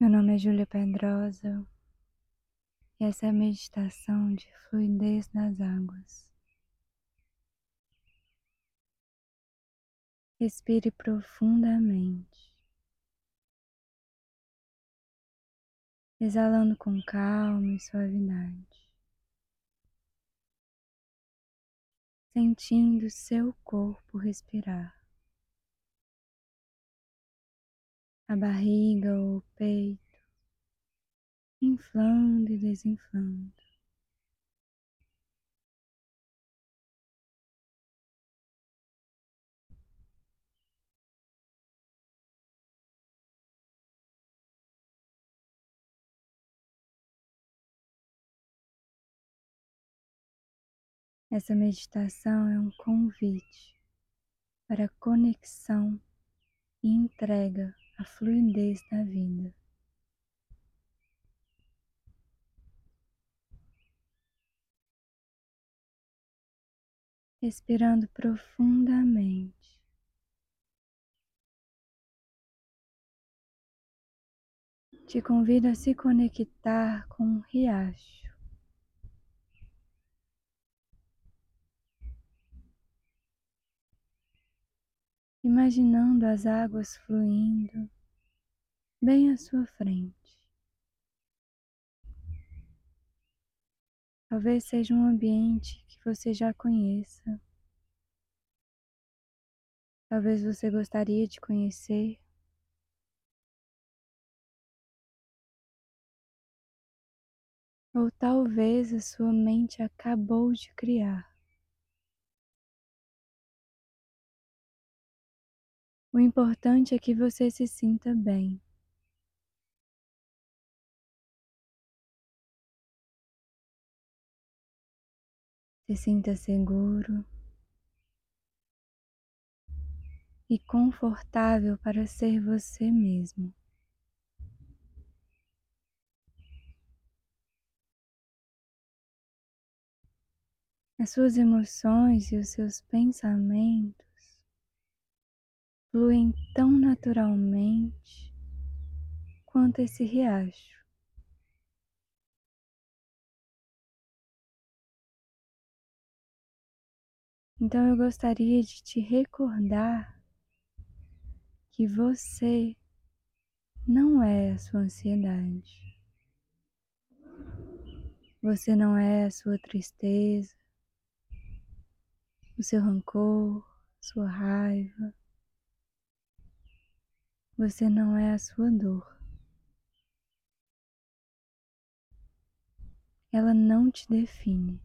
Meu nome é Júlia Pedrosa e essa é a meditação de fluidez nas águas. Respire profundamente, exalando com calma e suavidade, sentindo seu corpo respirar. A barriga ou o peito, inflando e desinflando. Essa meditação é um convite para conexão e entrega a fluidez da vida. Respirando profundamente. Te convido a se conectar com um riacho. Imaginando as águas fluindo bem à sua frente. Talvez seja um ambiente que você já conheça. Talvez você gostaria de conhecer. Ou talvez a sua mente acabou de criar. O importante é que você se sinta bem. Se sinta seguro e confortável para ser você mesmo. As suas emoções e os seus pensamentos fluem tão naturalmente quanto esse riacho. Então eu gostaria de te recordar que você não é a sua ansiedade. Você não é a sua tristeza, o seu rancor, sua raiva. Você não é a sua dor. Ela não te define.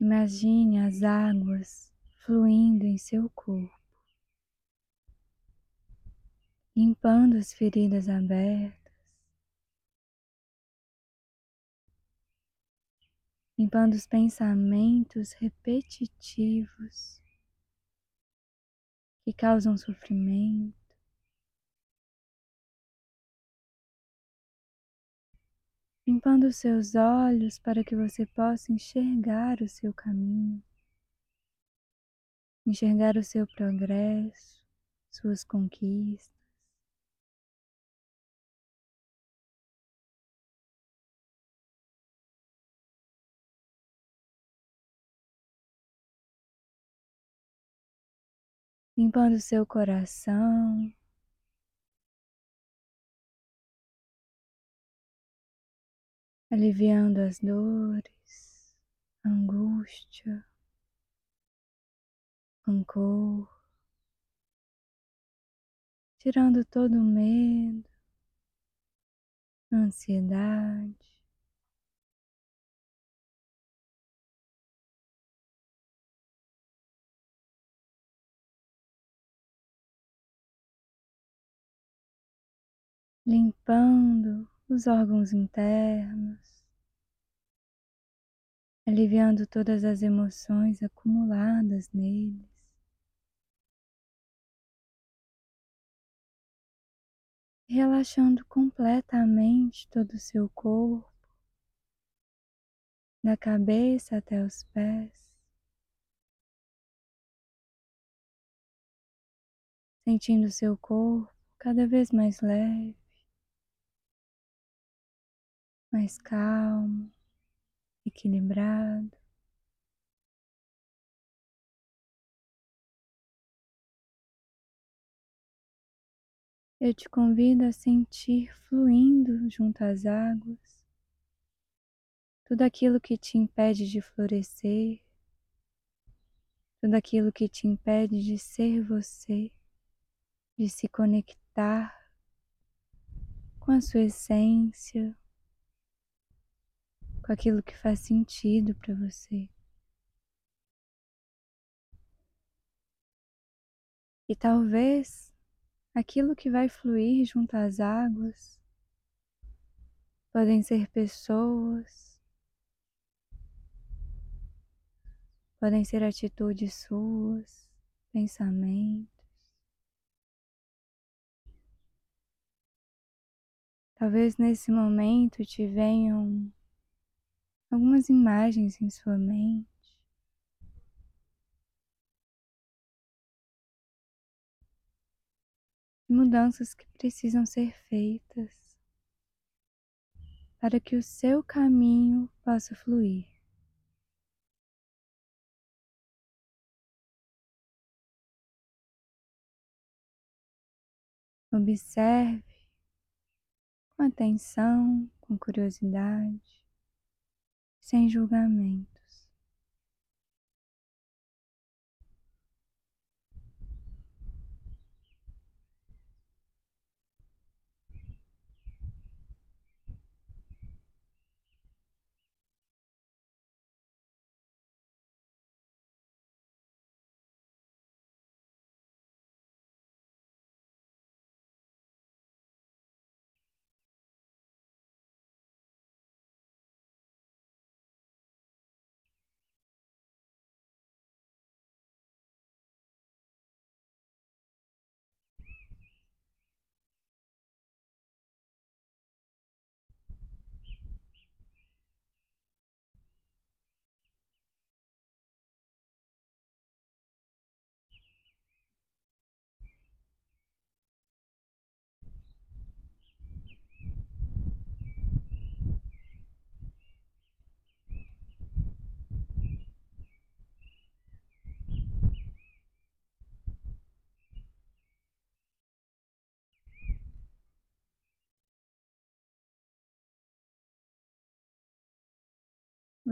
Imagine as águas fluindo em seu corpo, limpando as feridas abertas, limpando os pensamentos repetitivos que causam sofrimento. limpando os seus olhos para que você possa enxergar o seu caminho, enxergar o seu progresso, suas conquistas. Limpando seu coração, aliviando as dores, angústia, rancor, tirando todo o medo, ansiedade. Limpando os órgãos internos, aliviando todas as emoções acumuladas neles. Relaxando completamente todo o seu corpo, da cabeça até os pés, sentindo seu corpo cada vez mais leve, mais calmo, equilibrado. Eu te convido a sentir fluindo junto às águas tudo aquilo que te impede de florescer, tudo aquilo que te impede de ser você, de se conectar com a sua essência, com aquilo que faz sentido para você. E talvez aquilo que vai fluir junto às águas. Podem ser pessoas, podem ser atitudes suas, pensamentos. Talvez nesse momento te venham algumas imagens em sua mente. Mudanças que precisam ser feitas para que o seu caminho possa fluir. Observe com atenção, com curiosidade, sem julgamento.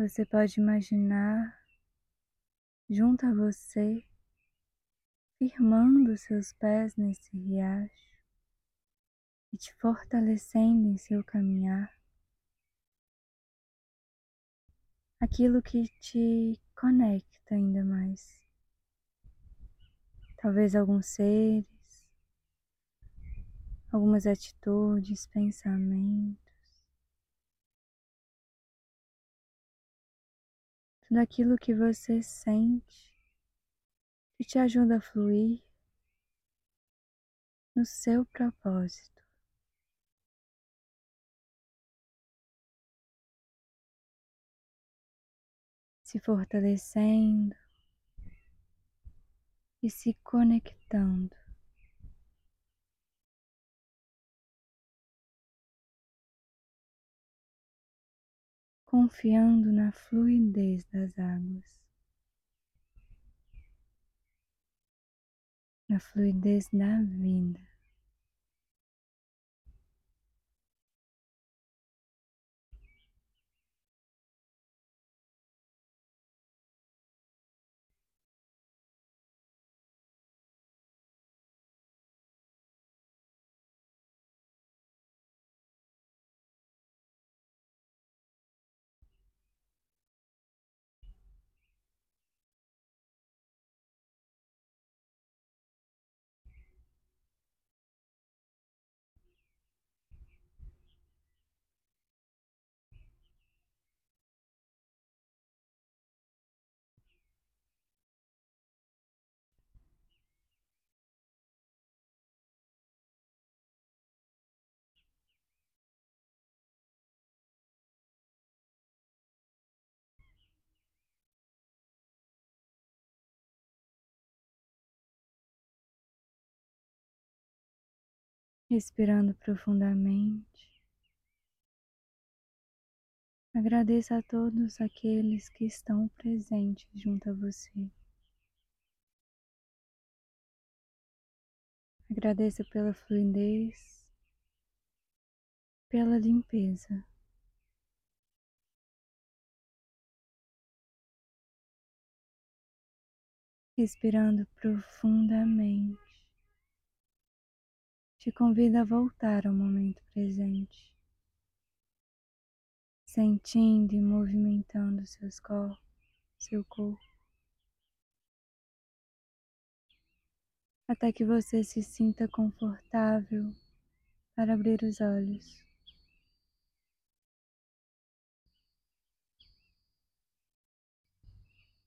Você pode imaginar junto a você, firmando seus pés nesse riacho e te fortalecendo em seu caminhar. Aquilo que te conecta ainda mais. Talvez alguns seres, algumas atitudes, pensamentos. Tudo aquilo que você sente que te ajuda a fluir no seu propósito. Se fortalecendo e se conectando. Confiando na fluidez das águas, na fluidez da vida. Respirando profundamente. Agradeça a todos aqueles que estão presentes junto a você. Agradeça pela fluidez, pela limpeza. Respirando profundamente, te convido a voltar ao momento presente sentindo e movimentando seus corpos, seu corpo, até que você se sinta confortável para abrir os olhos.